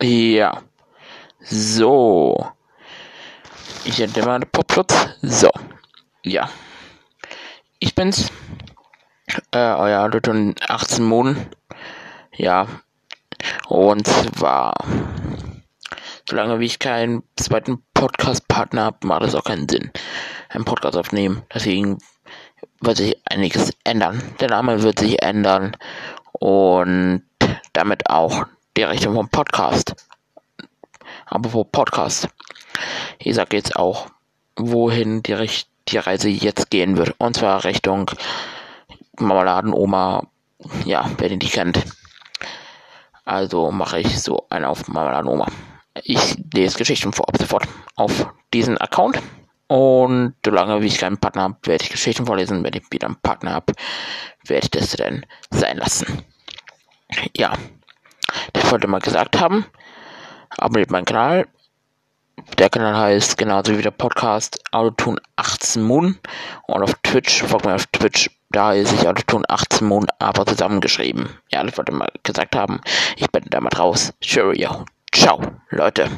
Ja. So. Ich hätte mal Popschutz. So. Ja. Ich bin's. Äh, euer Luton 18 Monaten. Ja. Und zwar, solange wie ich keinen zweiten Podcast-Partner habe, macht es auch keinen Sinn, einen Podcast aufnehmen. Deswegen wird sich einiges ändern. Der Name wird sich ändern und damit auch die Richtung vom Podcast. Aber wo Podcast? Ich sage jetzt auch, wohin die, Richt die Reise jetzt gehen wird. Und zwar Richtung Marmeladenoma. Ja, wer den die kennt. Also mache ich so einen auf Marmeladenoma. Ich lese Geschichten vor ab sofort auf diesen Account. Und solange wie ich keinen Partner habe, werde ich Geschichten vorlesen. Wenn ich wieder einen Partner habe, werde ich das dann sein lassen. Ja, wollte mal gesagt haben. Abonniert meinen Kanal. Der Kanal heißt genauso wie der Podcast Autotune 18 Moon. Und auf Twitch, folgt mir auf Twitch, da ist ich Autotune 18 Moon, aber zusammengeschrieben. Ja, das wollte mal gesagt haben. Ich bin damit raus. Cheerio. Ciao, Leute.